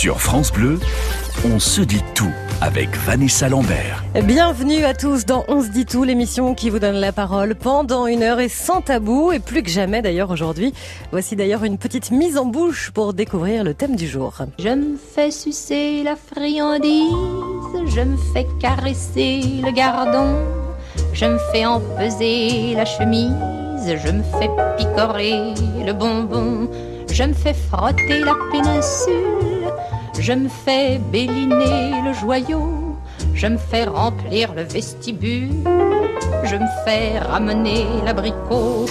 Sur France Bleu, on se dit tout avec Vanessa Lambert. Bienvenue à tous dans On se dit tout, l'émission qui vous donne la parole pendant une heure et sans tabou, et plus que jamais d'ailleurs aujourd'hui. Voici d'ailleurs une petite mise en bouche pour découvrir le thème du jour. Je me fais sucer la friandise, je me fais caresser le gardon, je me fais empeser la chemise, je me fais picorer le bonbon, je me fais frotter la péninsule, je me fais béliner le joyau, je me fais remplir le vestibule, je me fais ramener l'abricot.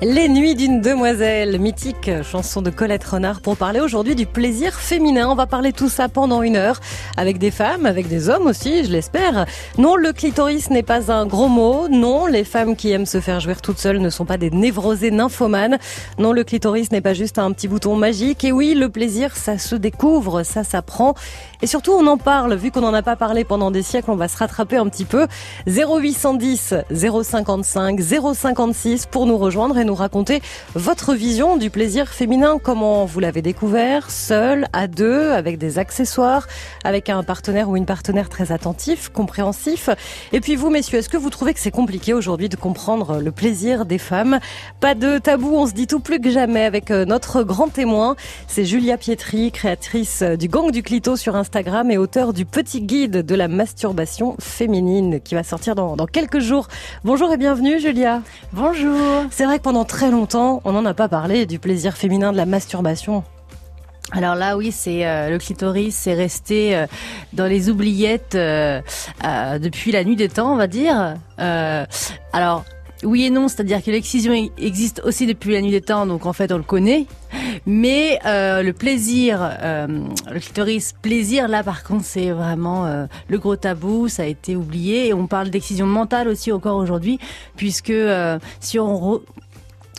Les Nuits d'une demoiselle, mythique chanson de Colette Renard pour parler aujourd'hui du plaisir féminin. On va parler tout ça pendant une heure avec des femmes, avec des hommes aussi, je l'espère. Non, le clitoris n'est pas un gros mot. Non, les femmes qui aiment se faire jouir toutes seules ne sont pas des névrosées nymphomanes. Non, le clitoris n'est pas juste un petit bouton magique. Et oui, le plaisir, ça se découvre, ça s'apprend. Et surtout, on en parle. Vu qu'on n'en a pas parlé pendant des siècles, on va se rattraper un petit peu. 0810 055 056 pour nous rejoindre nous raconter votre vision du plaisir féminin. Comment vous l'avez découvert Seul, à deux, avec des accessoires, avec un partenaire ou une partenaire très attentif, compréhensif. Et puis vous, messieurs, est-ce que vous trouvez que c'est compliqué aujourd'hui de comprendre le plaisir des femmes? Pas de tabou, on se dit tout plus que jamais avec euh, notre grand témoin. C'est Julia Pietri, créatrice du Gang du Clito sur Instagram et auteur du petit guide de la masturbation féminine qui va sortir dans, dans quelques jours. Bonjour et bienvenue Julia. Bonjour. C'est vrai que pendant très longtemps, on n'en a pas parlé du plaisir féminin de la masturbation. Alors là, oui, c'est euh, le clitoris, c'est resté euh, dans les oubliettes euh, depuis la nuit des temps, on va dire. Alors. Oui et non, c'est-à-dire que l'excision existe aussi depuis la nuit des temps, donc en fait on le connaît. Mais le plaisir, le clitoris plaisir, là par contre c'est vraiment le gros tabou, ça a été oublié. Et on parle d'excision mentale aussi encore aujourd'hui, puisque si on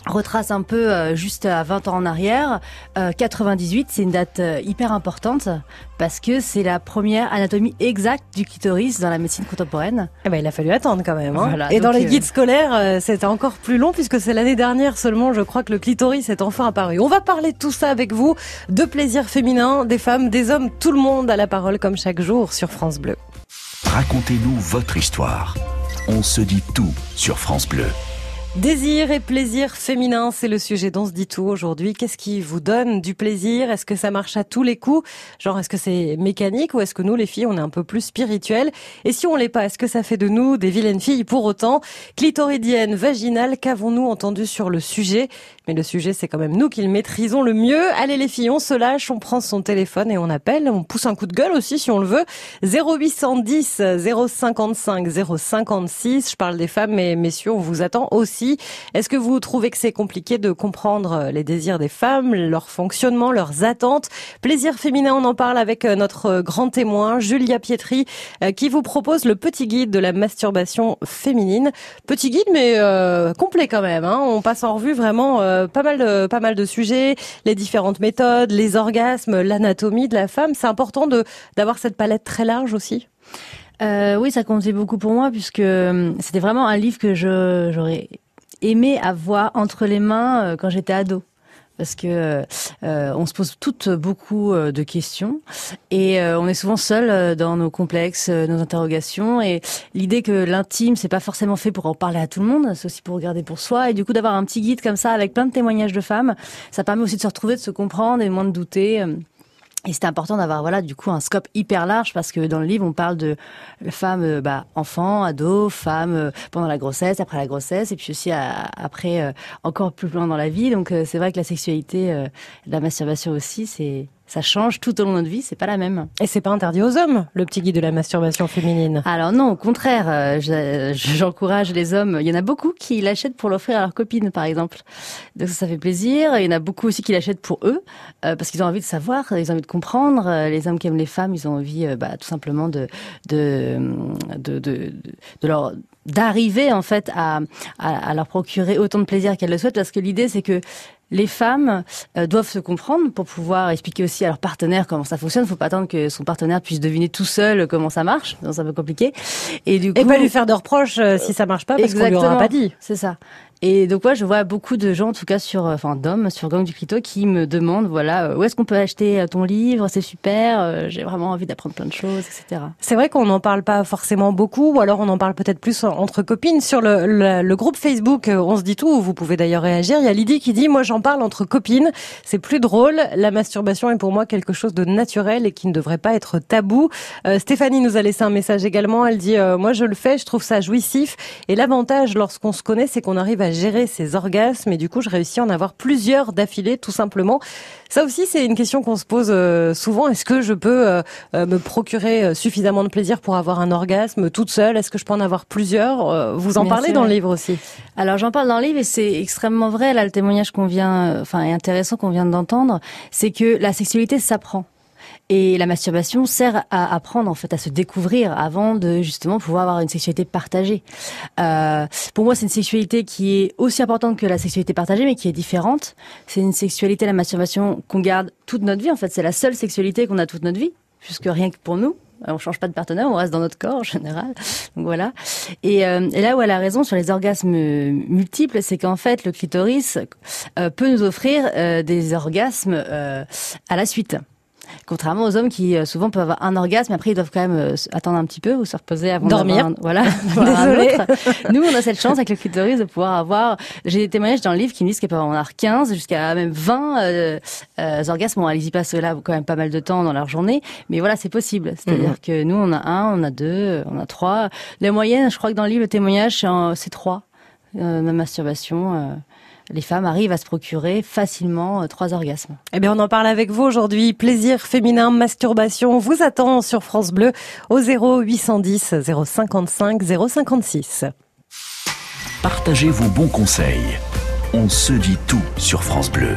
retrace un peu euh, juste à 20 ans en arrière, euh, 98, c'est une date euh, hyper importante parce que c'est la première anatomie exacte du clitoris dans la médecine contemporaine. Eh ben, il a fallu attendre quand même. Hein. Voilà, Et dans les euh, guides scolaires, euh, c'était encore plus long puisque c'est l'année dernière seulement, je crois que le clitoris est enfin apparu. On va parler de tout ça avec vous, de plaisir féminin, des femmes, des hommes, tout le monde a la parole comme chaque jour sur France Bleu. Racontez-nous votre histoire. On se dit tout sur France Bleu. Désir et plaisir féminin, c'est le sujet dont se dit tout aujourd'hui. Qu'est-ce qui vous donne du plaisir? Est-ce que ça marche à tous les coups? Genre, est-ce que c'est mécanique ou est-ce que nous, les filles, on est un peu plus spirituelles? Et si on l'est pas, est-ce que ça fait de nous des vilaines filles? Pour autant Clitoridienne, vaginale, qu'avons-nous entendu sur le sujet? Mais le sujet, c'est quand même nous qui le maîtrisons le mieux. Allez les filles, on se lâche, on prend son téléphone et on appelle. On pousse un coup de gueule aussi si on le veut. 0810 055 056. Je parle des femmes, mais messieurs, on vous attend aussi. Est-ce que vous trouvez que c'est compliqué de comprendre euh, les désirs des femmes, leur fonctionnement, leurs attentes? Plaisir féminin, on en parle avec euh, notre euh, grand témoin, Julia Pietri, qui vous propose le petit guide de la masturbation féminine. Petit guide, mais euh, complet quand même. Hein. On passe en revue vraiment euh, pas mal de pas mal de sujets, les différentes méthodes, les orgasmes, l'anatomie de la femme. C'est important de d'avoir cette palette très large aussi. Euh, oui, ça comptait beaucoup pour moi puisque euh, c'était vraiment un livre que j'aurais aimé avoir entre les mains euh, quand j'étais ado. Parce que euh, on se pose toutes beaucoup euh, de questions. Et euh, on est souvent seul euh, dans nos complexes, nos interrogations. Et l'idée que l'intime c'est pas forcément fait pour en parler à tout le monde, c'est aussi pour regarder pour soi. Et du coup d'avoir un petit guide comme ça avec plein de témoignages de femmes, ça permet aussi de se retrouver, de se comprendre et moins de douter. Euh, et c'était important d'avoir voilà du coup un scope hyper large parce que dans le livre on parle de femmes euh, bah, enfants, ados, femmes euh, pendant la grossesse, après la grossesse et puis aussi à- après euh, encore plus loin dans la vie. Donc euh, c'est vrai que la sexualité, euh, la masturbation aussi, c'est ça change tout au long de notre vie, c'est pas la même. Et c'est pas interdit aux hommes, le petit guide de la masturbation féminine. Alors non, au contraire, euh, je- j'encourage les hommes. Il y en a beaucoup qui l'achètent pour l'offrir à leur copine, par exemple. Donc ça, ça fait plaisir. Il y en a beaucoup aussi qui l'achètent pour eux, euh, parce qu'ils ont envie de savoir, ils ont envie de comprendre. Euh, Les hommes qui aiment les femmes, ils ont envie, euh, bah, tout simplement de de de, de, de leur d'arriver en fait à, à à leur procurer autant de plaisir qu'elles le souhaitent, parce que l'idée c'est que les femmes euh, doivent se comprendre pour pouvoir expliquer aussi à leur partenaire comment ça fonctionne. Faut pas attendre que son partenaire puisse deviner tout seul comment ça marche, c'est un peu compliqué. Et du coup, Et pas lui faire de reproches euh, si ça marche pas parce qu'on lui aura pas dit. c'est ça. Et donc ouais, je vois beaucoup de gens, en tout cas sur, enfin d'hommes sur Gang du Clito, qui me demandent, voilà, où est-ce qu'on peut acheter ton livre? C'est super, j'ai vraiment envie d'apprendre plein de choses, etc. C'est vrai qu'on n'en parle pas forcément beaucoup, ou alors on en parle peut-être plus entre copines. Sur le, le, le, groupe Facebook, on se dit tout. Vous pouvez d'ailleurs réagir. Il y a Lydie qui dit, moi j'en parle entre copines. C'est plus drôle. La masturbation est pour moi quelque chose de naturel et qui ne devrait pas être tabou. Euh, Stéphanie nous a laissé un message également. Elle dit, euh, moi je le fais, je trouve ça jouissif. Et l'avantage lorsqu'on se connaît, c'est qu'on arrive à gérer ses orgasmes. Et du coup, je réussis à en avoir plusieurs d'affilée, tout simplement. Ça aussi, c'est une question qu'on se pose euh, souvent. Est-ce que je peux euh, me procurer suffisamment de plaisir pour avoir un orgasme toute seule? Est-ce que je peux en avoir plusieurs? Vous en parlez dans le livre aussi. Alors j'en parle dans le livre et c'est extrêmement vrai. Là, le témoignage qu'on vient, enfin, intéressant qu'on vient d'entendre, c'est que la sexualité s'apprend. Et la masturbation sert à apprendre en fait à se découvrir avant de justement pouvoir avoir une sexualité partagée. Euh, pour moi, c'est une sexualité qui est aussi importante que la sexualité partagée, mais qui est différente. C'est une sexualité, la masturbation, qu'on garde toute notre vie. En fait, c'est la seule sexualité qu'on a toute notre vie, puisque rien que pour nous, on change pas de partenaire, on reste dans notre corps en général. Donc voilà. Et, euh, et là où elle a raison sur les orgasmes multiples, c'est qu'en fait le clitoris euh, peut nous offrir euh, des orgasmes à la suite. Contrairement aux hommes qui euh, souvent peuvent avoir un orgasme, mais après ils doivent quand même euh, attendre un petit peu ou se reposer avant dormir. Un, voilà. Désolé. Nous, on a cette chance avec le clitoris de pouvoir avoir. J'ai des témoignages dans le livre qui me disent qu'ils peuvent en avoir 15 jusqu'à même 20 euh, euh, orgasmes. Bon, elles y passent là quand même pas mal de temps dans leur journée, mais voilà, c'est possible. C'est-à-dire mhm. que nous, on a un, on a deux, on a trois. La moyenne, je crois que dans le livre, le témoignage, c'est trois. Euh, ma masturbation les femmes arrivent à se procurer facilement euh, trois orgasmes. Eh bien, on en parle avec vous aujourd'hui. Plaisir féminin, masturbation vous attend sur France Bleu au 0810 055 056. Partagez vos bons conseils. On se dit tout sur France Bleu.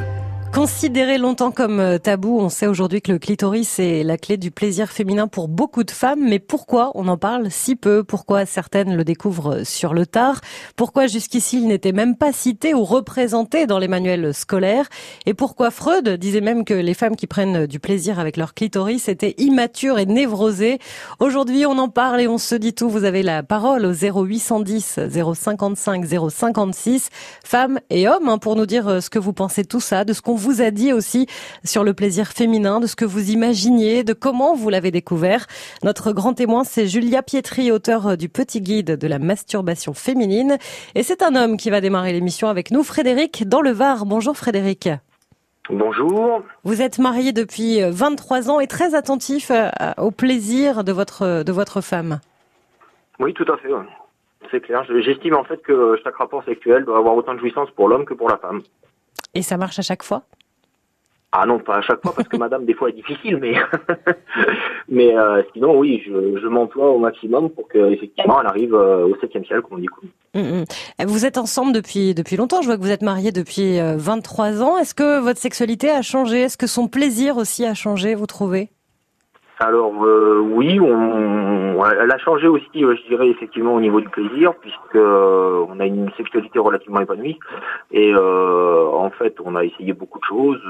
Considéré longtemps comme euh, tabou, on sait aujourd'hui que le clitoris est la clé du plaisir féminin pour beaucoup de femmes. Mais pourquoi on en parle si peu? Pourquoi certaines le découvrent sur le tard? Pourquoi jusqu'ici il n'était même pas cité ou représenté dans les manuels scolaires? Et pourquoi Freud disait même que les femmes qui prennent du plaisir avec leur clitoris étaient immatures et névrosées? Aujourd'hui, on en parle et on se dit tout. Vous avez la parole au 0810 055 056, femmes et hommes, hein, pour nous dire euh, ce que vous pensez tout ça, de ce qu'on vous a dit aussi sur le plaisir féminin, de ce que vous imaginiez, de comment vous l'avez découvert. Notre grand témoin, c'est Julia Pietri, auteur du Petit Guide de la masturbation féminine. Et c'est un homme qui va démarrer l'émission avec nous, Frédéric, dans le Var. Bonjour Frédéric. Bonjour. Vous êtes marié depuis 23 ans et très attentif euh, au plaisir de votre, de votre femme. Oui, tout à fait. C'est clair. J'estime en fait que chaque rapport sexuel doit avoir autant de jouissance pour l'homme que pour la femme. Et ça marche à chaque fois? Ah non, pas à chaque fois parce que madame des fois est difficile, mais mais euh, sinon oui, je, je m'emploie au maximum pour que effectivement elle arrive euh, au septième ciel comme on dit. Hum, hum. Vous êtes ensemble depuis depuis longtemps. Je vois que vous êtes marié depuis 23 euh, ans. Est-ce que votre sexualité a changé? Est-ce que son plaisir aussi a changé? Vous trouvez? Alors euh, oui, on, elle a changé aussi, euh, je dirais effectivement au niveau du plaisir, puisque euh, on a une sexualité relativement épanouie et en fait on a essayé beaucoup de choses,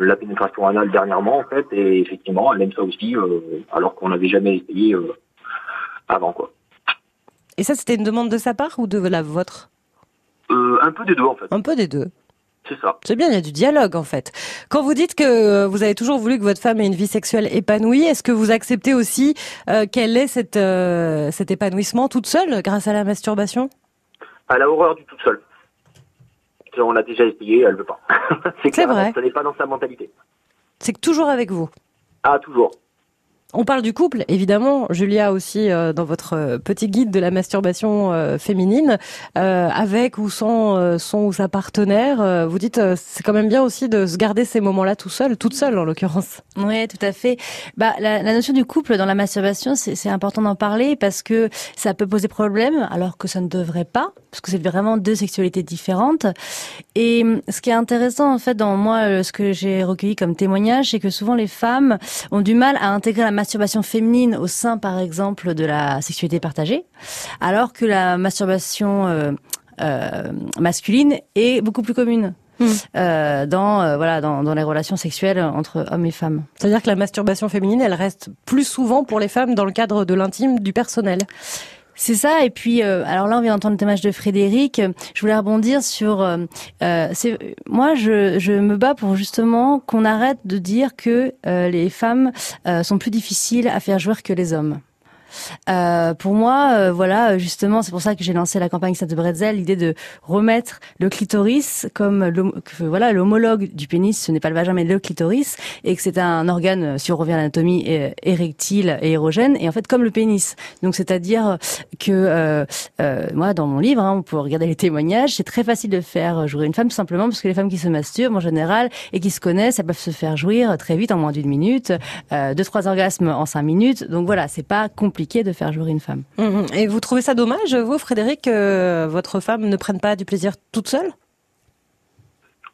la pénétration anale dernièrement en fait, et effectivement elle aime ça aussi, alors qu'on n'avait jamais essayé avant quoi. Et ça c'était une demande de sa part ou de la vôtre? Un peu des deux en fait. Un peu des deux. C'est ça. C'est bien, il y a du dialogue en fait. Quand vous dites que vous avez toujours voulu que votre femme ait une vie sexuelle épanouie, est-ce que vous acceptez aussi euh, qu'elle ait cette, euh, cet épanouissement toute seule grâce à la masturbation? Elle a horreur du toute seule. On l'a déjà essayé, elle veut pas. C'est vrai. Ce n'est pas dans sa mentalité. C'est que toujours avec vous? Ah, toujours. On parle du couple, évidemment, Julia aussi euh, dans votre euh, petit guide de la masturbation euh, féminine, avec ou sans son ou sa partenaire. vous dites c'est quand même bien aussi de se garder ces moments-là tout seul, toute seule en l'occurrence. Oui, tout à fait. Bah la, notion du couple dans la masturbation, c'est important d'en parler parce que ça peut poser problème, alors que ça ne devrait pas, parce que c'est vraiment deux sexualités différentes. Et hum, ce qui est intéressant en fait dans moi, ce que j'ai recueilli comme témoignage, c'est que souvent les femmes ont du mal à intégrer la masturbation féminine au sein, par exemple, de la sexualité partagée, alors que la masturbation euh, euh, masculine est beaucoup plus commune. Hmm. Euh, dans euh, voilà dans, dans les relations sexuelles entre hommes et femmes. C'est-à-dire que la masturbation féminine, elle reste plus souvent pour les femmes dans le cadre de l'intime, du personnel. C'est ça. Et puis, euh, alors là, on vient d'entendre le témoignage de Frédéric. Je voulais rebondir sur. Euh, euh moi, je, je me bats pour justement qu'on arrête de dire que les femmes sont plus difficiles à faire jouer que les hommes. Euh, pour moi, euh, voilà, justement, c'est pour ça que j'ai lancé la campagne de Bretzel, l'idée de remettre le clitoris comme voilà l'homologue du pénis. Ce n'est pas le vagin, mais le clitoris, et que c'est un organe, si on revient à l'anatomie, érectile et érogène, et en fait comme le pénis. Donc c'est-à-dire que euh, euh, moi, dans mon livre, hein, on peut regarder les témoignages, c'est très facile de faire jouer une femme simplement parce que les femmes qui se masturbent en général et qui se connaissent, elles peuvent se faire jouir très vite en moins d'une minute, euh, deux trois orgasmes en cinq minutes. Donc voilà, c'est pas compliqué de faire jouer une femme. Mhm. Et vous trouvez ça dommage, vous, Frédéric, que votre femme ne prenne pas du plaisir toute seule?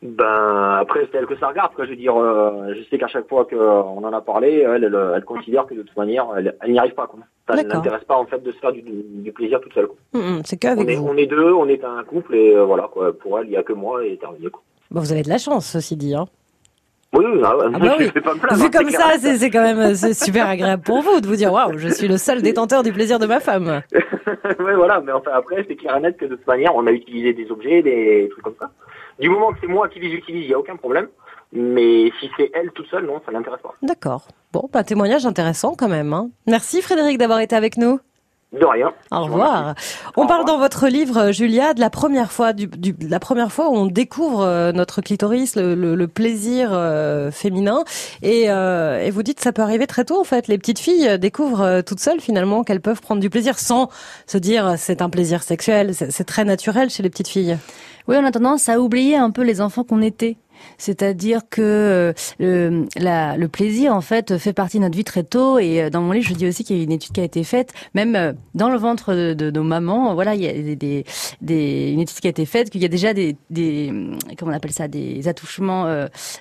Ben après c'est elle que ça regarde quoi. Je veux dire, euh, je sais qu'à chaque fois qu'on en a parlé, elle, elle, considère que de toute manière, elle, n'y arrive pas. Quoi. Ça ne l'intéresse pas en fait de se faire du, plaisir toute seule. Mhm, c'est qu'avec on, on est deux, on est un couple et euh, voilà quoi. Pour elle, il n'y a que moi et terminé. Quoi. vous avez de la chance, ceci dit. Hein. Oui, ah, ah bah oui. Pas me Vu hein, comme ça, c'est quand même euh, super agréable pour vous de vous dire waouh, je suis le seul détenteur du plaisir de ma femme. oui, voilà, mais enfin après, c'est clair et net que de toute manière, on a utilisé des objets, des trucs comme ça. Du moment que c'est moi qui les utilise, il n'y a aucun problème. Mais si c'est elle toute seule, non, ça l'intéresse pas. D'accord. Bon, bah, témoignage intéressant quand même. Hein. Merci Frédéric d'avoir été avec nous. De rien. Au revoir. On parle dans votre livre, Julia, de la première fois, du, du, la première fois où on découvre euh, notre clitoris, le, le, le plaisir euh, féminin, et, euh, et, vous dites que ça peut arriver très tôt en fait. Les petites filles découvrent toutes seules finalement qu'elles peuvent prendre du plaisir sans se dire c'est un plaisir sexuel. C'est très naturel chez les petites filles. Oui, on a tendance à oublier un peu les enfants qu'on était. C'est-à-dire que euh, le, plaisir, en fait, fait partie de notre vie très tôt. Et euh, dans mon livre, je dis aussi qu'il y a une étude qui a été faite, même euh, dans le ventre de, nos mamans. Voilà, il y a des, une étude qui a été faite, qu'il y a déjà des, comment on appelle ça, des attouchements,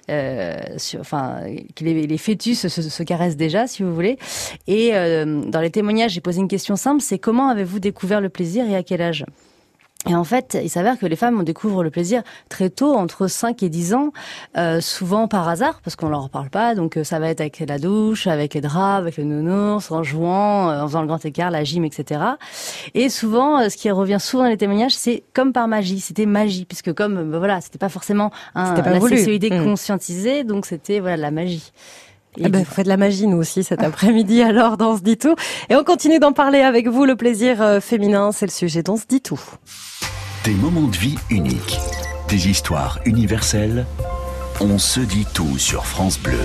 enfin, que les, fœtus se, se, caressent déjà, si vous voulez. Et dans les témoignages, j'ai posé une question simple, c'est comment avez-vous découvert le plaisir et à quel âge? Et en fait, il s'avère que les femmes, on découvre le plaisir très tôt, entre 5 et 10 ans, euh, souvent par hasard, parce qu'on leur parle pas. Donc euh, ça va être avec la douche, avec les draps, avec le nounours, en jouant, euh, en faisant le grand écart, la gym, etc. Et souvent, euh, ce qui revient souvent dans les témoignages, c'est comme par magie. C'était magie, puisque comme ben voilà, c'était pas forcément un, pas la sexualité mmh. conscientisée, donc c'était voilà la magie. Eh ben, vous faites de la magie, nous aussi, cet après-midi, alors, dans ce dit tout. Et on continue d'en parler avec vous. Le plaisir féminin, c'est le sujet dans ce dit tout. Des moments de vie uniques, des histoires universelles. On se dit tout sur France Bleu.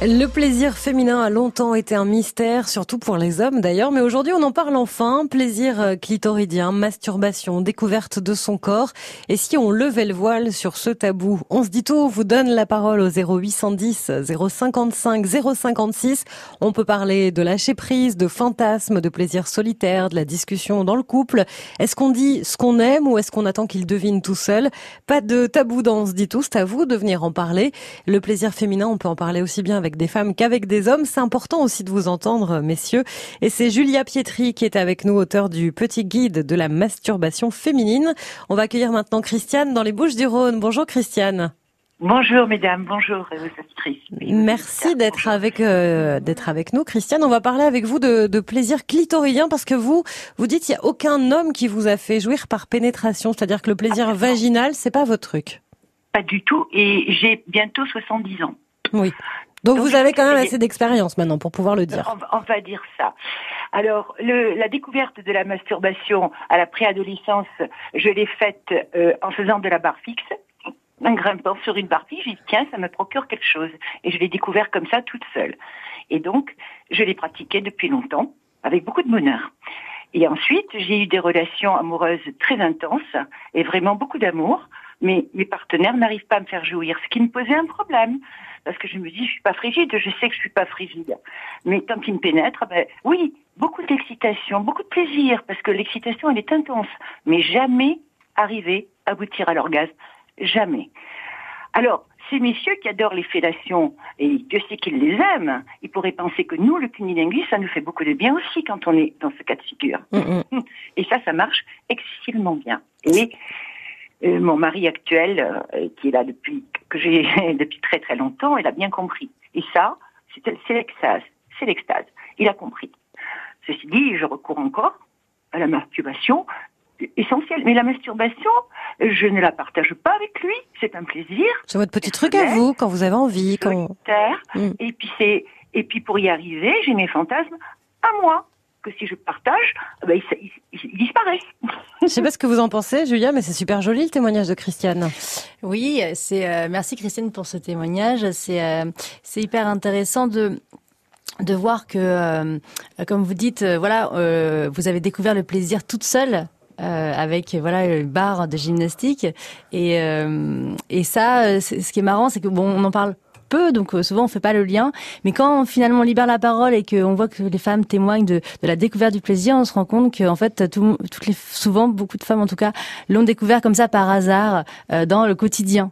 Le plaisir féminin a longtemps été un mystère, surtout pour les hommes d'ailleurs, mais aujourd'hui on en parle enfin. Plaisir euh, clitoridien, masturbation, découverte de son corps. Et si on levait le voile sur ce tabou? On se dit tout, vous donne la parole au 0810 055 056. On peut parler de lâcher prise, de fantasmes, de plaisir solitaire, de la discussion dans le couple. Est-ce qu'on dit ce qu'on aime ou est-ce qu'on attend qu'il devine tout seul? Pas de tabou dans On se dit tout, c'est à vous de venir en parler. Le plaisir féminin, on peut en parler aussi bien avec avec des femmes qu'avec des hommes. C'est important aussi de vous entendre, messieurs. Et c'est Julia Pietri qui est avec nous, auteur du petit guide de la masturbation féminine. On va accueillir maintenant Christiane dans les Bouches du Rhône. Bonjour Christiane. Bonjour mesdames, bonjour Merci d'être avec euh, d'être avec nous, Christiane. On va parler avec vous de, de plaisir clitoridien parce que vous vous dites qu'il y a aucun homme qui vous a fait jouir par pénétration, c'est-à-dire que le plaisir vaginal c'est pas votre truc. Pas du tout, et j'ai bientôt 70 ans. Oui. Donc, vous avez quand même assez d'expérience maintenant pour pouvoir le dire. On, va dire ça. Alors, le, la découverte de la masturbation à la préadolescence, je l'ai faite euh, en faisant de la barre fixe, en grimpant sur une barre fixe. J'ai dit tiens, ça me procure quelque chose, et je l'ai découvert comme ça toute seule. Et donc, je l'ai pratiqué depuis longtemps, avec beaucoup de bonheur. Et ensuite, j'ai eu des relations amoureuses très intenses et vraiment beaucoup d'amour, mais mes partenaires n'arrivent pas à me faire jouir, ce qui me posait un problème parce que je me dis, je suis pas frigide, je sais que je suis pas frigide. Mais tant qu'il me pénètre, ben, oui, beaucoup d'excitation, beaucoup de plaisir, parce que l'excitation, elle est intense, mais jamais arriver à aboutir à l'orgasme. Jamais. Alors, ces messieurs qui adorent les fellations, et Dieu sait qu'ils les aiment, ils pourraient penser que nous, le cunilingus, ça nous fait beaucoup de bien aussi quand on est dans ce cas de figure. Et ça, ça marche excessivement bien. Et euh, mon mari actuel, euh, qui est là depuis que j'ai depuis très très longtemps, il a bien compris. Et ça, c'est l'extase, c'est l'extase. Il a compris. Ceci dit, je recours encore à la masturbation essentielle. Mais la masturbation, je ne la partage pas avec lui. C'est un plaisir. C'est votre petit truc à vous quand vous avez envie. Quand... Mm. Et puis c'est et puis pour y arriver, j'ai mes fantasmes à moi que si je partage, ben, ils, ils, disparaissent. Je sais pas ce que vous en pensez, Julia, mais c'est super joli le témoignage de Christiane. Oui, c'est euh, merci Christiane pour ce témoignage. C'est euh, c'est hyper intéressant de de voir que, euh, comme vous dites, voilà, vous avez découvert le plaisir toute seule. avec voilà une barre de gymnastique et et ça ce qui est marrant c'est que bon on en parle peu, donc euh, souvent on fait pas le lien. Mais quand finalement on libère la parole et qu'on voit que les femmes témoignent de, de, la découverte du plaisir, on se rend compte que en fait tout, toutes les souvent beaucoup de femmes en tout cas l'ont découvert comme ça par hasard euh, dans le quotidien.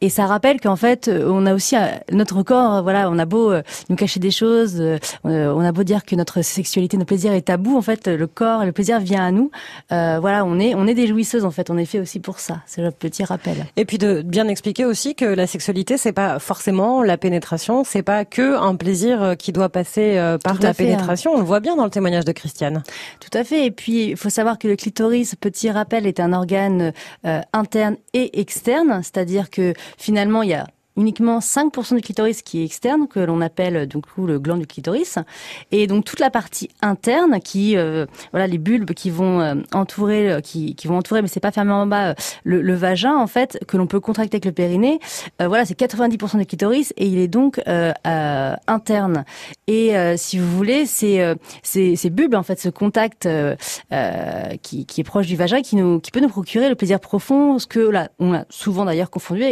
Et ça rappelle qu'en fait, euh, on a aussi euh, notre corps. Voilà, on a beau euh, nous cacher des choses, on a beau dire que notre sexualité, notre plaisir est tabou. En fait, le corps et le plaisir vient à nous. Euh, voilà, on est on est des jouisseuses. En fait, on est fait aussi pour ça. C'est le petit rappel. Et puis de bien expliquer aussi que la sexualité, c'est pas forcément la pénétration. C'est pas que un plaisir qui doit passer par la hein. pénétration. On le voit bien dans le témoignage de Christiane. Tout à fait. Et puis, il faut savoir que le clitoris, petit rappel, est un organe interne et externe, c'est-à-dire que finalement, il y a uniquement 5% du clitoris qui est externe, que l'on appelle donc le gland du clitoris, et donc toute la partie interne qui, euh, voilà, les bulbes qui vont euh, entourer, euh, qui, qui vont entourer, mais c'est pas fermé en bas, le, le, vagin en fait, que l'on peut contracter avec le périnée. voilà, c'est 90% du clitoris et il est donc interne. Et si vous voulez, c'est ces, ces bulbes en fait, ce contact qui, qui est proche du vagin, qui nous, qui peut nous procurer le plaisir profond, ce que là, on a souvent d'ailleurs confondu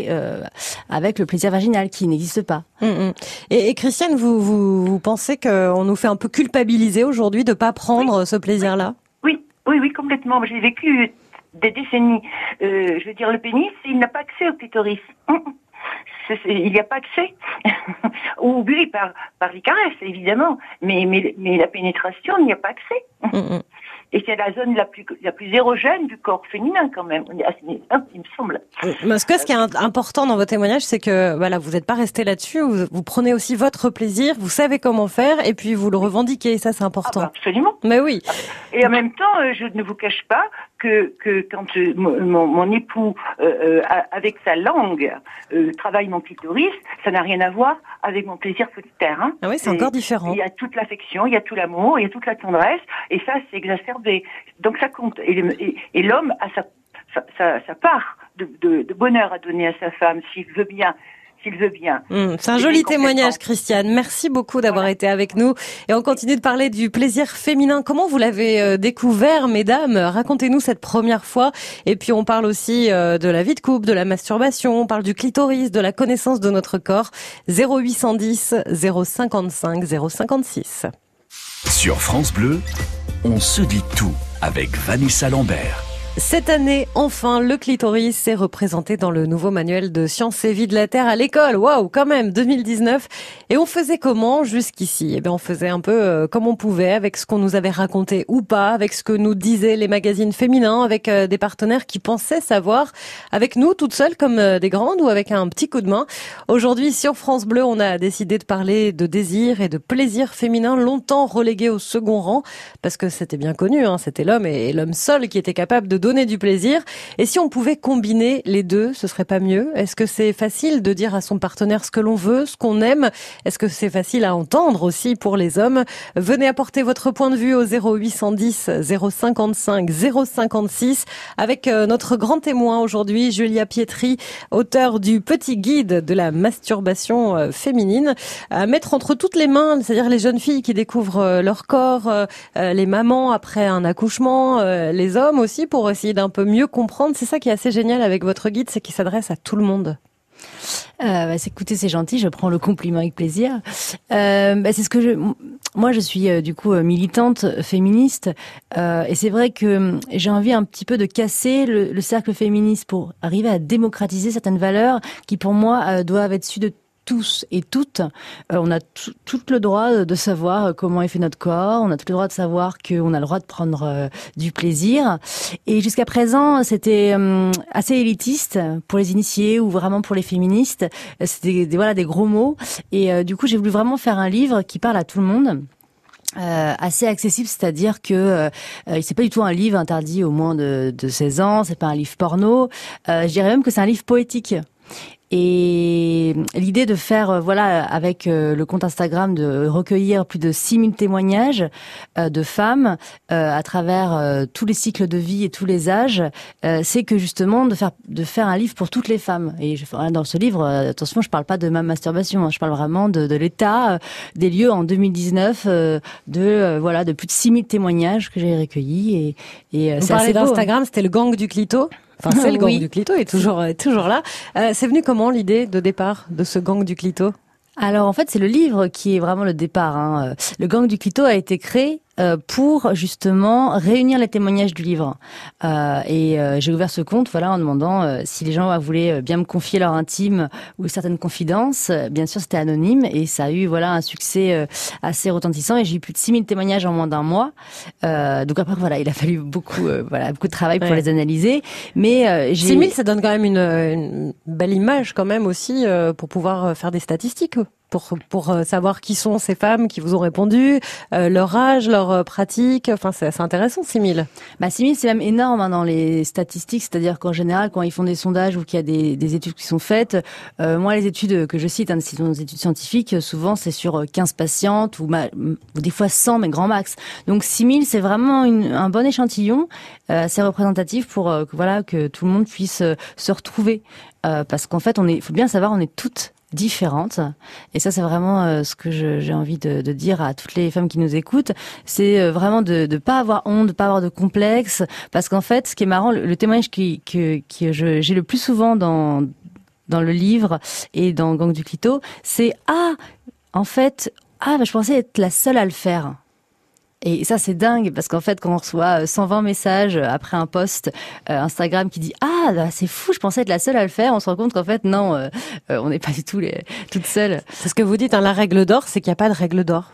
avec le plaisir vaginal qui n'existe pas. Mm, mm. Et, Christiane, vous, vous, pensez qu'on nous fait un peu culpabiliser aujourd'hui de ne pas prendre ce plaisir-là? Oui. oui, oui, complètement. J'ai vécu des décennies. Euh, je veux dire, le pénis, il n'a pas accès au clitoris. Mm, il n'y a pas accès. Ou oui, par, par les caresses, évidemment. Mais, mais, mais la pénétration, il n'y a pas accès. Et c'est la zone la plus, la plus érogène du corps féminin quand même, il me semble. Parce que ce qui est important dans votre témoignage, c'est que voilà, vous n'êtes pas resté là-dessus, vous, prenez aussi votre plaisir, vous savez comment faire, et puis vous le revendiquez, et ça c'est important. Ah bah, absolument. Mais oui. Et en même temps, euh, je ne vous cache pas que, que quand euh, mon, mon, époux, euh, avec sa langue, travaille mon clitoris, ça n'a rien à voir avec mon plaisir solitaire. Hein. Ah oui, c'est encore différent. Il y a toute l'affection, il y a tout l'amour, il y a toute la tendresse, et ça, c'est exacerbé. Donc ça compte. Et, l'homme a sa, sa, sa part de, de, de, bonheur à donner à sa femme, s'il veut bien s'il veut bien. Mmh, c'est un joli témoignage, Christiane. Merci beaucoup d'avoir été avec nous. Et on continue de parler du plaisir féminin. Comment vous l'avez euh, découvert, mesdames? Racontez-nous cette première fois. Et puis on parle aussi euh, de la vie de couple, de la masturbation, on parle du clitoris, de la connaissance de notre corps. 0810 055 056. Sur France Bleu, on se dit tout avec Vanessa Lambert. Cette année, enfin, le clitoris est représenté dans le nouveau manuel de sciences et vie de la Terre à l'école. Waouh, quand même, 2019. Et on faisait comment jusqu'ici? Eh bien, on faisait un peu euh, comme on pouvait, avec ce qu'on nous avait raconté ou pas, avec ce que nous disaient les magazines féminins, avec euh, des partenaires qui pensaient savoir, avec nous, toutes seules comme euh, des grandes ou avec un petit coup de main. Aujourd'hui, sur France Bleu, on a décidé de parler de désir et de plaisir féminin, longtemps relégué au second rang, parce que c'était bien connu, hein, c'était l'homme et l'homme seul qui était capable de donner du plaisir. Et si on pouvait combiner les deux, ce serait pas mieux? Est-ce que c'est facile de dire à son partenaire ce que l'on veut, ce qu'on aime? Est-ce que c'est facile à entendre aussi pour les hommes? Venez apporter votre point de vue au 0810 055 056 avec euh, notre grand témoin aujourd'hui, Julia Pietri, auteur du petit guide de la masturbation euh, féminine, à mettre entre toutes les mains, c'est-à-dire les jeunes filles qui découvrent euh, leur corps, les mamans après un accouchement, les hommes aussi pour essayer d'un peu mieux comprendre. C'est ça qui est assez génial avec votre guide, c'est qu'il s'adresse à tout le monde. Euh, bah, écoutez, c'est gentil, je prends le compliment avec plaisir. Euh, bah, c'est ce que je, moi, je suis euh, du coup euh, militante féministe, et c'est vrai que j'ai envie un petit peu de casser le, le, cercle féministe pour arriver à démocratiser certaines valeurs qui, pour moi, doivent être sues de tous et toutes, euh, on a tout le droit de savoir euh, comment est fait notre corps, on a tout le droit de savoir qu'on a le droit de prendre euh, du plaisir. Et jusqu'à présent, c'était assez élitiste pour les initiés ou vraiment pour les féministes. C'était des, voilà des gros mots. Et du coup, j'ai voulu vraiment faire un livre qui parle à tout le monde euh, assez accessible, c'est-à-dire que euh, euh, c'est pas du tout un livre interdit au moins de, de 16 ans, c'est pas un livre porno. Euh, je dirais même que c'est un livre poétique. Et l'idée de faire, euh, voilà, avec euh, le compte Instagram, de recueillir plus de 6000 témoignages euh, de femmes à travers tous les cycles de vie et tous les âges, c'est que justement de faire de faire un livre pour toutes les femmes. Et je, dans ce livre, attention, je parle pas de ma masturbation, hein, je parle vraiment de, de l'état des lieux en 2019, de voilà, de plus de 6000 témoignages que j'ai recueillis. Et, et Vous parlez d'Instagram, c'était le gang du clito? Enfin, c'est le gang du clito est toujours est toujours là. Euh, c'est venu comment l'idée de départ de ce gang du clito? Alors en fait, c'est le livre qui est vraiment le départ. Hein. Le gang du clito a été créé euh, pour justement réunir les témoignages du livre. Euh, et euh, j'ai ouvert ce compte, voilà, en demandant si les gens voulaient bien me confier leur intime ou certaines confidences. Bien sûr, c'était anonyme et ça a eu voilà un succès assez retentissant. Et j'ai eu plus de 6000 témoignages en moins d'un mois. donc après, voilà, il a fallu beaucoup, voilà, beaucoup de travail pour les analyser. Mais 6000, ça donne quand même une, une, belle image quand même aussi pour pouvoir faire des statistiques pour, euh, savoir qui sont ces femmes qui vous ont répondu, euh, leur âge, leur euh, pratique. Enfin, c'est intéressant, 6000. Bah, 6000, c'est même énorme hein, dans les statistiques. C'est-à-dire qu'en général, quand ils font des sondages ou qu'il y a des, des, études qui sont faites, moi, les études que je cite, hein, des études scientifiques, souvent, c'est sur 15 patientes ou, des fois 100, mais grand max. Donc, 6000, c'est vraiment un bon échantillon, assez représentatif pour que, voilà, que tout le monde puisse se retrouver. parce qu'en fait, on est, faut bien savoir, on est toutes différentes. Et ça, c'est vraiment euh, ce que j'ai envie de, dire à toutes les femmes qui nous écoutent. C'est euh, vraiment de ne pas avoir honte, de pas avoir de complexe. Parce qu'en fait, ce qui est marrant, le, témoignage qui, que, que j'ai le plus souvent dans, dans le livre et dans Gang du Clito, c'est « Ah, en fait, ah, bah, je pensais être la seule à le faire ». Et ça, c'est dingue parce qu'en fait, quand on reçoit 120 euh, messages euh, après un post euh, Instagram qui dit ah bah, c'est fou, je pensais être la seule à le faire, on se rend compte qu'en fait non, on n'est pas du tout les, toutes seules. C'est ce que vous dites. Hein, la règle d'or, c'est qu'il n'y a pas de règle d'or.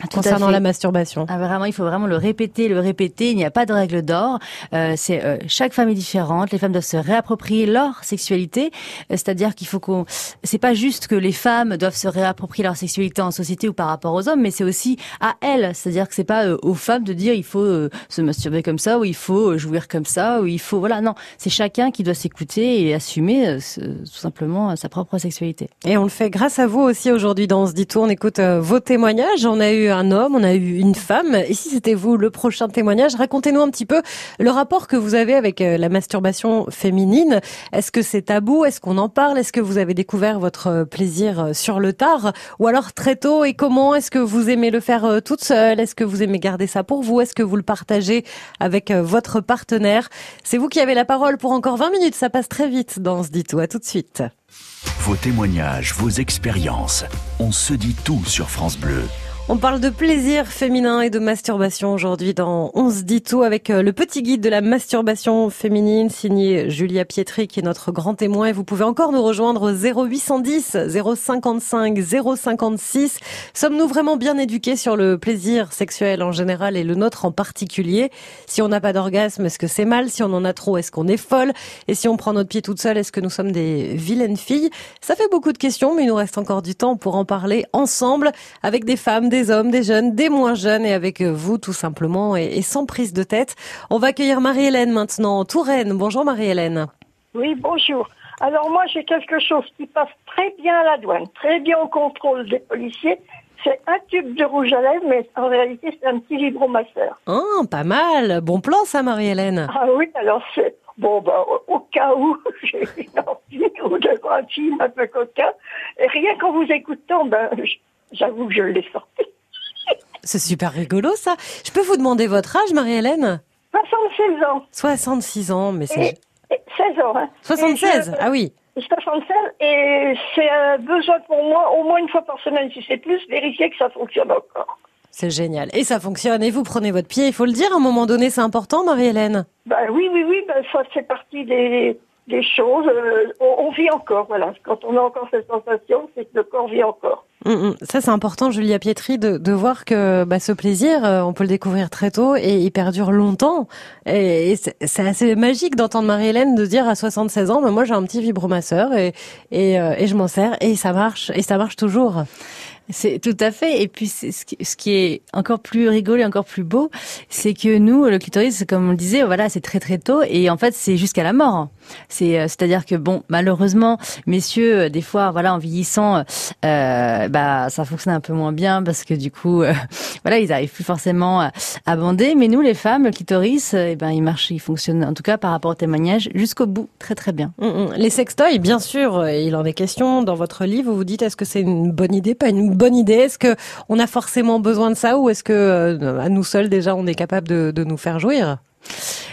Tout concernant la masturbation. Ah, vraiment, il faut vraiment le répéter, le répéter. Il n'y a pas de règle d'or. Euh, c'est euh, chaque femme est différente. Les femmes doivent se réapproprier leur sexualité. Euh, c'est-à-dire qu'il faut qu'on. C'est pas juste que les femmes doivent se réapproprier leur sexualité en société ou par rapport aux hommes, mais c'est aussi à elles. C'est-à-dire que c'est pas euh, aux femmes de dire il faut se masturber comme ça ou il faut jouir comme ça ou il faut voilà non. C'est chacun qui doit s'écouter et assumer tout simplement sa propre sexualité. Et on le fait grâce à vous aussi aujourd'hui dans ce dit On écoute vos témoignages. On a eu un homme, on a eu une femme. Et si c'était vous le prochain témoignage, racontez-nous un petit peu le rapport que vous avez avec euh, la masturbation féminine. Est-ce que c'est tabou? Est-ce qu'on en parle? Est-ce que vous avez découvert votre plaisir euh, sur le tard? Ou alors très tôt Et comment Est-ce que vous aimez le faire euh, toute seule? Est-ce que vous aimez garder ça pour vous? Est-ce que vous le partagez avec votre partenaire? C'est vous qui avez la parole pour encore 20 minutes. Ça passe très vite dans ce dit tout. À tout de suite. Vos témoignages, vos expériences. On se dit tout sur France Bleu. On parle de plaisir féminin et de masturbation aujourd'hui dans On se dit tout avec euh, le petit guide de la masturbation féminine signé Julia Pietri qui est notre grand témoin. Et vous pouvez encore nous rejoindre au 0810 055 056. Sommes-nous vraiment bien éduqués sur le plaisir sexuel en général et le nôtre en particulier? Si on n'a pas d'orgasme, est-ce que c'est mal? Si on en a trop, est-ce qu'on est folle? Et si on prend notre pied toute seule, est-ce que nous sommes des vilaines filles? Ça fait beaucoup de questions mais il nous reste encore du temps pour en parler ensemble avec des femmes, des hommes, des jeunes, des moins jeunes et avec vous tout simplement et, sans prise de tête. On va accueillir Marie-Hélène maintenant, Touraine. Bonjour Marie-Hélène. Oui, bonjour. Alors moi j'ai quelque chose qui passe très bien à la douane, très bien au contrôle des policiers. C'est un tube de rouge à lèvres, mais en réalité c'est un petit vibromasseur. Ah, pas mal. Bon plan ça Marie-Hélène. Ah oui, alors c'est Bon, ben, au, cas où j'ai une envie ou de un film un peu coquin, et rien qu'en vous écoutant, ben, j'avoue que je l'ai sorti. C'est super rigolo ça. Je peux vous demander votre âge, Marie-Hélène? 76 ans. 66 ans, mais c'est... 16 ans. Hein. 76, ah oui. 76, et c'est un besoin pour moi, au moins une fois par semaine, si c'est plus, vérifier que ça fonctionne encore. C'est génial. Et ça fonctionne. Et vous prenez votre pied, il faut le dire, à un moment donné, c'est important, Marie-Hélène? Ben, Oui, oui, oui, ben, ça fait partie des, des choses. Euh, on, vit encore, voilà. Quand on a encore cette sensation, c'est que le corps vit encore. Mm, mm. Ça, c'est important, Julia Pietri, de, de voir que bah, ce plaisir, euh, on peut le découvrir très tôt et il perdure longtemps. Et, c'est assez magique d'entendre Marie-Hélène de dire à 76 ans, bah, moi j'ai un petit vibromasseur et, et, euh, et je m'en sers et ça marche et ça marche toujours. C'est tout à fait. Et puis, ce qui, ce qui est encore plus rigolo et encore plus beau, c'est que nous, le clitoris, comme on le disait, voilà, c'est très très tôt. Et en fait, c'est jusqu'à la mort. C'est, euh, c'est-à-dire que bon, malheureusement, messieurs, euh, des fois, voilà, en vieillissant, euh, bah, ça fonctionne un peu moins bien parce que du coup, euh, voilà, ils arrivent plus forcément à, bander. Mais nous, les femmes, le clitoris, eh ben, il marche, il fonctionne, en tout cas, par rapport au témoignage, jusqu'au bout, très très bien. Mm, mm. Les sextoys, bien sûr, il en est question dans votre livre. Vous vous dites, est-ce que c'est une bonne idée, pas une bonne idée? Est-ce que on a forcément besoin de ça ou est-ce que euh, à nous seuls déjà on est capable de, de nous faire jouir?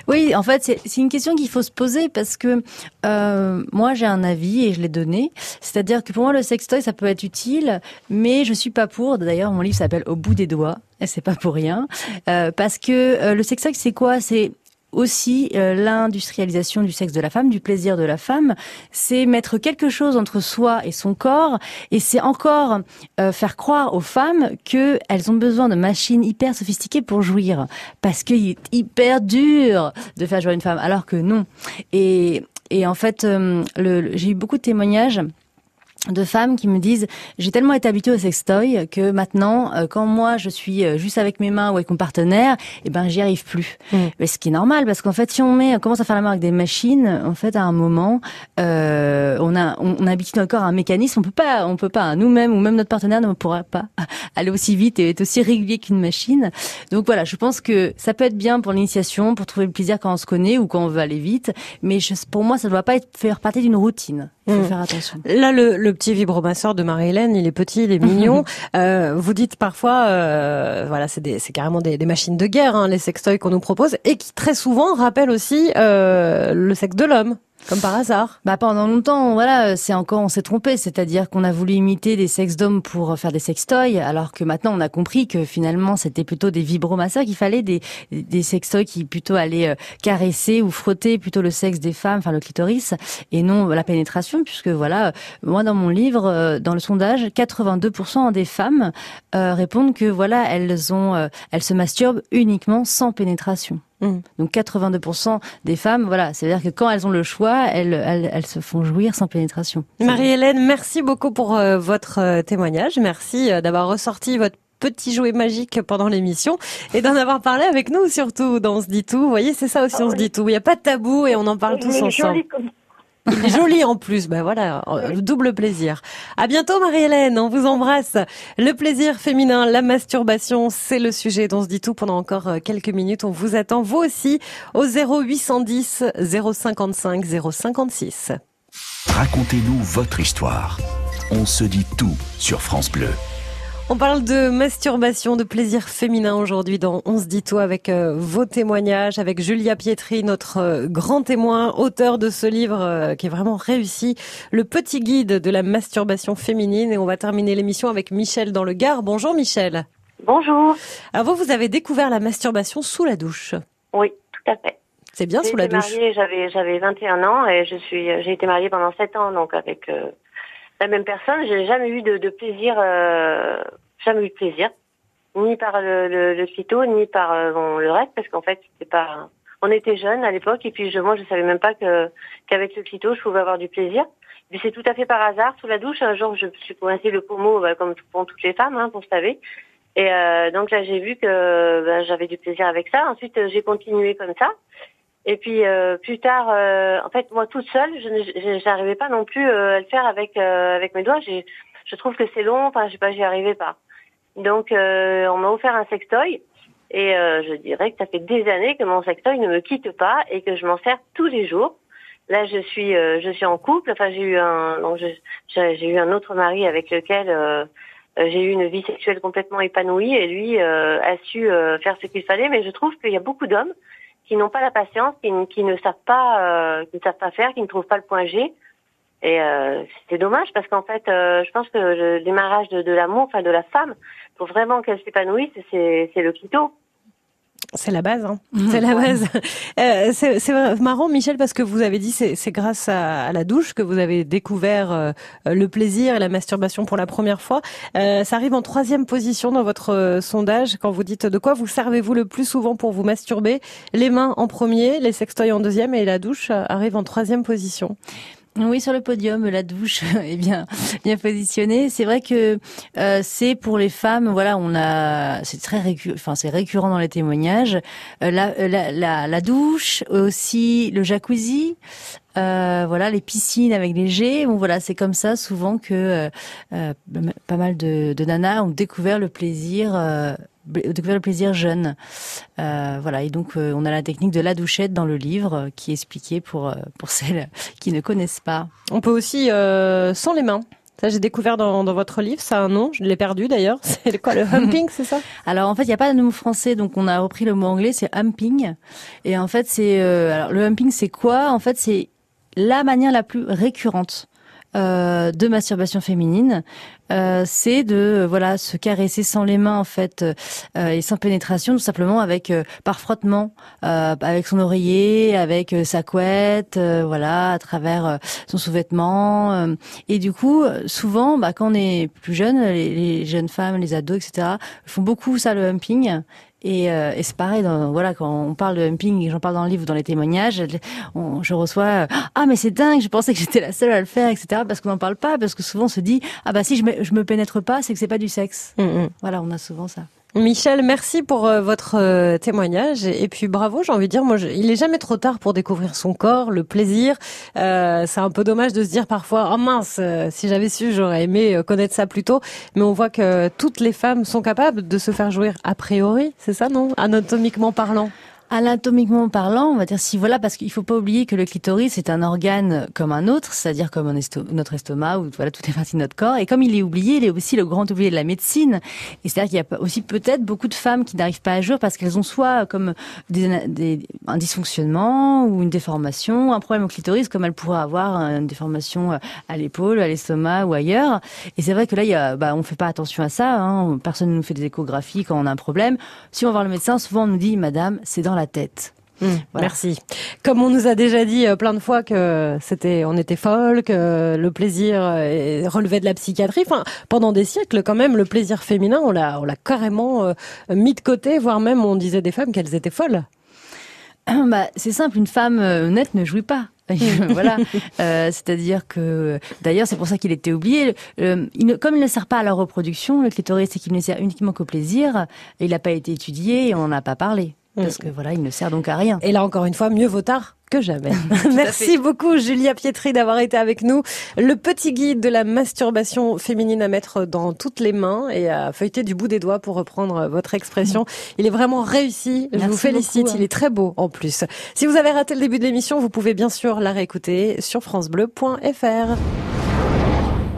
Oui, en fait, c'est une question qu'il faut se poser parce que euh, moi, j'ai un avis et je l'ai donné. C'est-à-dire que pour moi, le sextoy, ça peut être utile, mais je suis pas pour. D'ailleurs, mon livre s'appelle Au bout des doigts. Et c'est pas pour rien, Euh, parce que euh, le sextoy, c'est quoi? C'est aussi euh, l'industrialisation du sexe de la femme, du plaisir de la femme, c'est mettre quelque chose entre soi et son corps, et c'est encore euh, faire croire aux femmes que elles ont besoin de machines hyper sophistiquées pour jouir, parce qu'il est hyper dur de faire jouir une femme, alors que non. Et, et en fait, euh, j'ai eu beaucoup de témoignages de femmes qui me disent j'ai tellement été habituée au sextoy que maintenant euh, quand moi je suis euh, juste avec mes mains ou avec mon partenaire et ben j'y arrive plus. Mm. mais ce qui est normal parce qu'en fait si on met on commence à faire la avec des machines en fait à un moment euh, on a on, on habitue notre corps à un mécanisme on peut pas on peut pas. Nous-mêmes ou même notre partenaire ne pourra pas aller aussi vite et être aussi régulier qu'une machine. Donc voilà je pense que ça peut être bien pour l'initiation pour trouver le plaisir quand on se connaît ou quand on veut aller vite. Mais je, pour moi ça ne doit pas être faire partie d'une routine faut Mm. faire attention Là, le, le petit vibromasseur de Marie-Hélène, il est petit, il est mignon. Euh, vous dites parfois, euh, voilà, c'est des- c'est carrément des, des machines de guerre, hein, les sextoys qu'on nous propose, et qui très souvent rappellent aussi euh, le sexe de l'homme, comme par hasard. Bah pendant longtemps, voilà, euh, c'est encore on s'est trompé, c'est-à-dire qu'on a voulu imiter des sexes d'hommes pour faire des sextoys, alors que maintenant on a compris que finalement c'était plutôt des vibromasseurs qu'il fallait, des des sextoys qui plutôt allaient euh, caresser ou frotter plutôt le sexe des femmes, enfin le clitoris, et non la pénétration, puisque voilà, euh, moi dans mon livre, euh, dans le sondage, 82% des femmes euh, répondent que voilà elles ont, euh, elles se masturbent uniquement sans pénétration. Mm. Donc 82% des femmes, voilà, c'est-à-dire que quand elles ont le choix, elles, elles, elles se font jouir sans pénétration. Marie-Hélène, merci beaucoup pour euh, votre euh, témoignage. Merci euh, d'avoir ressorti votre petit jouet magique pendant l'émission et d'en avoir parlé avec nous surtout dans On se dit tout. Vous voyez, c'est ça aussi, Ah on se dit tout. Il n'y a pas de tabou et on en parle tous ensemble. Joli en plus, ben voilà, double plaisir. À bientôt Marie-Hélène, on vous embrasse. Le plaisir féminin, la masturbation, c'est le sujet dont on se dit tout pendant encore euh, quelques minutes. On vous attend vous aussi au 0810 055 056. Racontez-nous votre histoire. On se dit tout sur France Bleu. On parle de masturbation, de plaisir féminin aujourd'hui dans On se dit tout avec euh, vos témoignages, avec Julia Pietri, notre euh, grand témoin, auteur de ce livre euh, qui est vraiment réussi, le petit guide de la masturbation féminine. Et on va terminer l'émission avec Michel dans le Gard. Bonjour Michel. Bonjour. Alors vous, vous avez découvert la masturbation sous la douche. Oui, tout à fait. C'est bien sous la été douche. mariée, j'avais j'avais 21 ans et je suis j'ai été mariée pendant 7 ans donc avec euh, la même personne. J'ai jamais eu de, de plaisir, euh, jamais eu de plaisir, ni par le, le, le clito, ni par euh, bon, le reste parce qu'en fait c'était pas. On était jeunes à l'époque et puis je, moi je savais même pas que qu'avec le clito je pouvais avoir du plaisir. C'est tout à fait par hasard sous la douche. Un jour je suis coincée le pommeau bah, comme font toutes les femmes hein, pour se laver. Et euh, donc là, j'ai vu que ben, j'avais du plaisir avec ça. Ensuite, j'ai continué comme ça. Et puis euh, plus tard, euh, en fait, moi toute seule, je j'arrivais pas non plus euh, à le faire avec euh, avec mes doigts. Je trouve que c'est long. Enfin, je sais pas, j'y arrivais pas. Donc, euh, on m'a offert un sextoy. Et euh, je dirais que ça fait des années que mon sextoy ne me quitte pas et que je m'en sers tous les jours. Là, je suis, je suis en couple. Enfin, j'ai eu un, donc j'ai eu un autre mari avec lequel j'ai eu une vie sexuelle complètement épanouie et lui a su faire ce qu'il fallait. Mais je trouve qu'il y a beaucoup d'hommes qui n'ont pas la patience, qui, ne savent pas, euh, qui ne savent pas faire, qui ne trouvent pas le point G. Et euh, c'est dommage parce qu'en fait, euh, je pense que le démarrage de, l'amour, enfin de la femme, pour vraiment qu'elle s'épanouisse, c'est c'est le clito. C'est la base, hein. c'est la base. Euh, c'est marrant, Michel, parce que vous avez dit c'est c'est grâce à, à la douche que vous avez découvert euh, le plaisir et la masturbation pour la première fois. Euh, ça arrive en troisième position dans votre euh, sondage quand vous dites de quoi vous servez-vous le plus souvent pour vous masturber? Les mains en premier, les sextoys en deuxième et la douche euh, arrive en troisième position. Oui, sur le podium, la douche est bien bien positionnée. C'est vrai que euh, c'est pour les femmes, voilà, on a, c'est très récurrent, enfin c'est récurrent dans les témoignages. Euh, la, la, la, la, douche, aussi le jacuzzi, euh, voilà, les piscines avec les jets. Bon, voilà, c'est comme ça souvent que euh, pas mal de, de, nanas ont découvert le plaisir découvrir le plaisir jeune. Euh, voilà, et donc euh, on a la technique de la douchette dans le livre euh, qui est expliquée pour, euh, pour celles qui ne connaissent pas. On peut aussi sans les mains. Ça, j'ai découvert dans, dans, votre livre, ça a un nom, je l'ai perdu d'ailleurs. C'est quoi, le humping, c'est ça? Alors en fait, il n'y a pas de mot français, donc on a repris le mot anglais, c'est humping. Et en fait, c'est alors le humping, c'est quoi? En fait, c'est la manière la plus récurrente euh, de masturbation féminine, euh, c'est de voilà se caresser sans les mains en fait euh, et sans pénétration, tout simplement avec par frottement, avec son oreiller, avec sa couette, voilà à travers son sous-vêtement. et du coup, souvent, bah, quand on est plus jeune, les, les jeunes femmes, les ados, etc., font beaucoup ça le humping et, euh, et c'est pareil, dans, voilà, quand on parle de humping, j'en parle dans le livre, dans les témoignages, on, je reçois ah mais c'est dingue, je pensais que j'étais la seule à le faire, etc. Parce qu'on n'en parle pas, parce que souvent on se dit ah bah si je me, je me pénètre pas, c'est que c'est pas du sexe. Mm, mm. Voilà, on a souvent ça. Michel, merci pour euh, votre euh, témoignage et puis bravo. J'ai envie de dire, moi, il est jamais trop tard pour découvrir son corps, le plaisir. Euh, c'est un peu dommage de se dire parfois, oh mince, si j'avais su, j'aurais aimé connaître ça plus tôt. Mais on voit que toutes les femmes sont capables de se faire jouir a priori, c'est ça, non? Anatomiquement parlant. Anatomiquement parlant, on va dire si voilà, parce qu'il faut pas oublier que le clitoris est un organe comme un autre, c'est-à-dire comme notre estomac ou voilà toutes les parties de notre corps. Et comme il est oublié, il est aussi le grand oublié de la médecine. Et c'est-à-dire qu'il y a aussi peut-être beaucoup de femmes qui n'arrivent pas à jouer parce qu'elles ont soit comme des, un dysfonctionnement ou une déformation, un problème au clitoris, comme elles pourraient avoir une déformation à l'épaule, à l'estomac ou ailleurs. Et c'est vrai que là, il y a, bah, on fait pas attention à ça. Hein. Personne ne nous fait des échographies quand on a un problème. Si on va voir le médecin, souvent on nous dit, Madame, c'est dans la tête. Mmh, merci. Comme on nous a déjà dit euh, plein de fois que c'était, on était folle, que le plaisir euh, relevait de la psychiatrie. Enfin, pendant des siècles, quand même, le plaisir féminin, on l'a, on l'a carrément euh, mis de côté, voire même on disait des femmes qu'elles étaient folles. Bah, c'est simple, une femme honnête ne jouit pas. voilà, c'est-à-dire que d'ailleurs c'est pour ça qu'il était oublié. il comme il ne sert pas à la reproduction, le clitoris c'est qu'il ne sert uniquement qu'au plaisir. il n'a pas été étudié et on n'en a pas parlé. Parce que voilà, il ne sert donc à rien. Et là encore une fois, mieux vaut tard que jamais. Merci beaucoup Julia Pietri d'avoir été avec nous. Le petit guide de la masturbation féminine à mettre dans toutes les mains et à feuilleter du bout des doigts pour reprendre votre expression. Il est vraiment réussi. Je vous félicite. Il est très beau en plus. Si vous avez raté le début de l'émission, vous pouvez bien sûr la réécouter sur francebleu.fr.